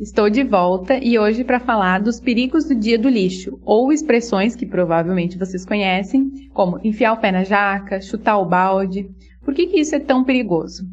Estou de volta e hoje para falar dos perigos do dia do lixo, ou expressões que provavelmente vocês conhecem, como enfiar o pé na jaca, chutar o balde. Por que, que isso é tão perigoso?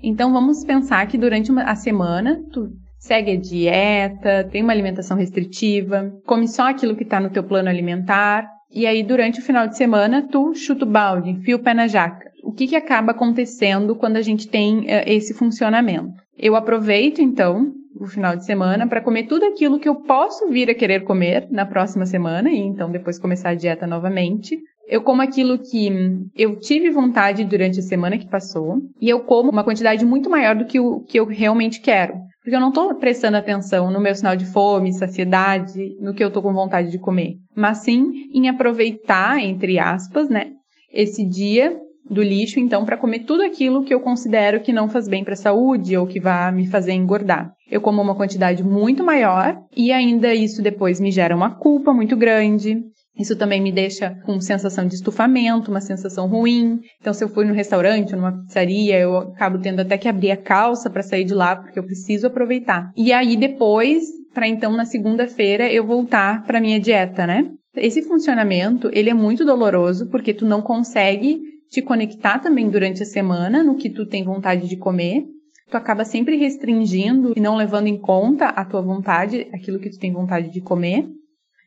Então vamos pensar que durante uma, a semana tu segue a dieta, tem uma alimentação restritiva, come só aquilo que está no teu plano alimentar, e aí durante o final de semana tu chuta o balde, enfia o pé na jaca. O que, que acaba acontecendo quando a gente tem uh, esse funcionamento? Eu aproveito então o final de semana para comer tudo aquilo que eu posso vir a querer comer na próxima semana e então depois começar a dieta novamente. Eu como aquilo que eu tive vontade durante a semana que passou e eu como uma quantidade muito maior do que o que eu realmente quero. Porque eu não estou prestando atenção no meu sinal de fome, saciedade, no que eu estou com vontade de comer, mas sim em aproveitar, entre aspas, né, esse dia do lixo, então, para comer tudo aquilo que eu considero que não faz bem para a saúde ou que vai me fazer engordar. Eu como uma quantidade muito maior e ainda isso depois me gera uma culpa muito grande. Isso também me deixa com sensação de estufamento, uma sensação ruim. Então, se eu fui no restaurante ou numa pizzaria, eu acabo tendo até que abrir a calça para sair de lá, porque eu preciso aproveitar. E aí, depois, para então na segunda-feira eu voltar para minha dieta, né? Esse funcionamento, ele é muito doloroso, porque tu não consegue te conectar também durante a semana no que tu tem vontade de comer. Tu acaba sempre restringindo e não levando em conta a tua vontade, aquilo que tu tem vontade de comer.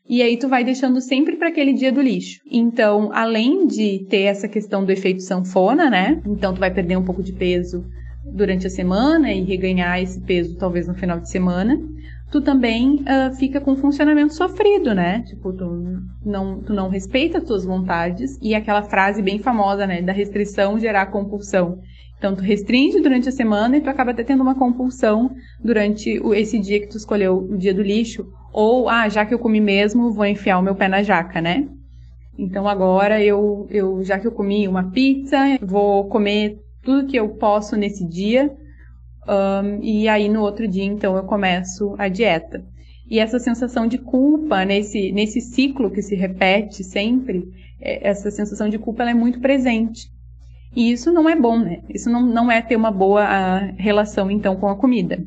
E aí tu vai deixando sempre para aquele dia do lixo. Então, além de ter essa questão do efeito sanfona, né? Então tu vai perder um pouco de peso durante a semana e reganhar esse peso talvez no final de semana tu também uh, fica com funcionamento sofrido, né? Tipo, tu não, tu não respeita as tuas vontades e aquela frase bem famosa, né? Da restrição gerar compulsão. Então, tu restringe durante a semana e tu acaba até tendo uma compulsão durante o, esse dia que tu escolheu, o dia do lixo. Ou, ah, já que eu comi mesmo, vou enfiar o meu pé na jaca, né? Então, agora eu, eu já que eu comi uma pizza, vou comer tudo que eu posso nesse dia um, e aí no outro dia, então, eu começo a dieta. E essa sensação de culpa nesse, nesse ciclo que se repete sempre, é, essa sensação de culpa é muito presente. E isso não é bom, né? Isso não, não é ter uma boa a, relação, então, com a comida.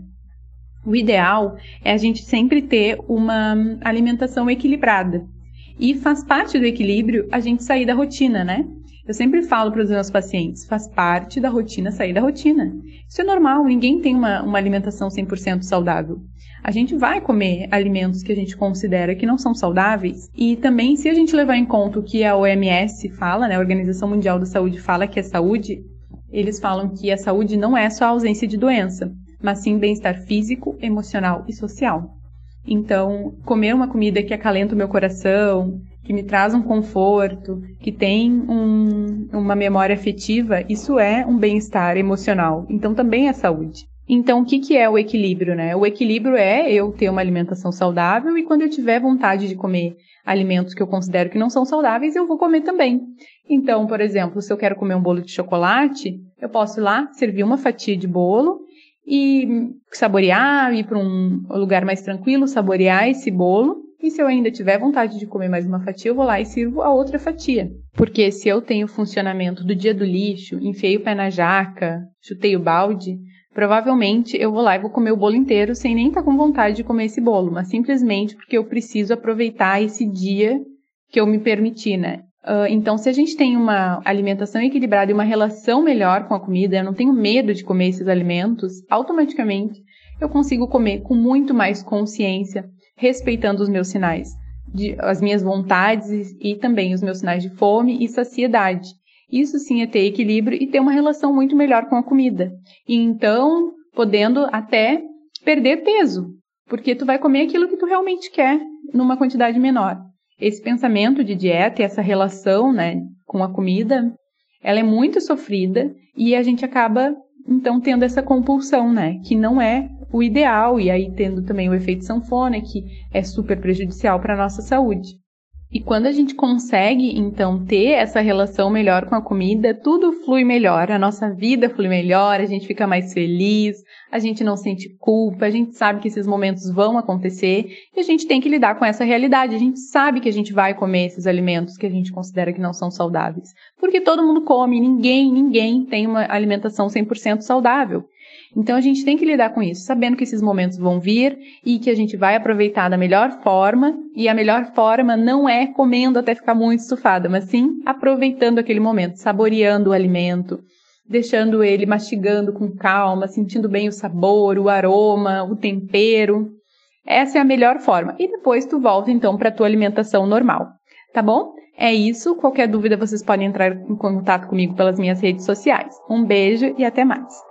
O ideal é a gente sempre ter uma alimentação equilibrada. E faz parte do equilíbrio a gente sair da rotina, né? Eu sempre falo para os meus pacientes, faz parte da rotina sair da rotina. Isso é normal, ninguém tem uma, uma alimentação 100% saudável. A gente vai comer alimentos que a gente considera que não são saudáveis e também se a gente levar em conta o que a OMS fala, né, a Organização Mundial da Saúde fala que é saúde, eles falam que a saúde não é só a ausência de doença, mas sim bem-estar físico, emocional e social. Então, comer uma comida que acalenta o meu coração, que me traz um conforto, que tem um, uma memória afetiva, isso é um bem-estar emocional. Então também é saúde. Então, o que, que é o equilíbrio, né? O equilíbrio é eu ter uma alimentação saudável e quando eu tiver vontade de comer alimentos que eu considero que não são saudáveis, eu vou comer também. Então, por exemplo, se eu quero comer um bolo de chocolate, eu posso ir lá servir uma fatia de bolo e saborear, ir para um lugar mais tranquilo, saborear esse bolo e se eu ainda tiver vontade de comer mais uma fatia, eu vou lá e sirvo a outra fatia. Porque se eu tenho funcionamento do dia do lixo, enfiei o pé na jaca, chutei o balde, provavelmente eu vou lá e vou comer o bolo inteiro sem nem estar tá com vontade de comer esse bolo, mas simplesmente porque eu preciso aproveitar esse dia que eu me permiti, né? Uh, então, se a gente tem uma alimentação equilibrada e uma relação melhor com a comida, eu não tenho medo de comer esses alimentos, automaticamente eu consigo comer com muito mais consciência, respeitando os meus sinais, de, as minhas vontades e também os meus sinais de fome e saciedade. Isso sim é ter equilíbrio e ter uma relação muito melhor com a comida. E então, podendo até perder peso, porque tu vai comer aquilo que tu realmente quer numa quantidade menor. Esse pensamento de dieta e essa relação, né, com a comida, ela é muito sofrida e a gente acaba então tendo essa compulsão, né, que não é o ideal, e aí tendo também o efeito sanfona, que é super prejudicial para a nossa saúde. E quando a gente consegue, então, ter essa relação melhor com a comida, tudo flui melhor, a nossa vida flui melhor, a gente fica mais feliz, a gente não sente culpa, a gente sabe que esses momentos vão acontecer e a gente tem que lidar com essa realidade. A gente sabe que a gente vai comer esses alimentos que a gente considera que não são saudáveis. Porque todo mundo come, ninguém, ninguém tem uma alimentação 100% saudável. Então a gente tem que lidar com isso, sabendo que esses momentos vão vir e que a gente vai aproveitar da melhor forma, e a melhor forma não é comendo até ficar muito estufada, mas sim aproveitando aquele momento, saboreando o alimento, deixando ele mastigando com calma, sentindo bem o sabor, o aroma, o tempero. Essa é a melhor forma. E depois tu volta então para a tua alimentação normal, tá bom? É isso. Qualquer dúvida vocês podem entrar em contato comigo pelas minhas redes sociais. Um beijo e até mais.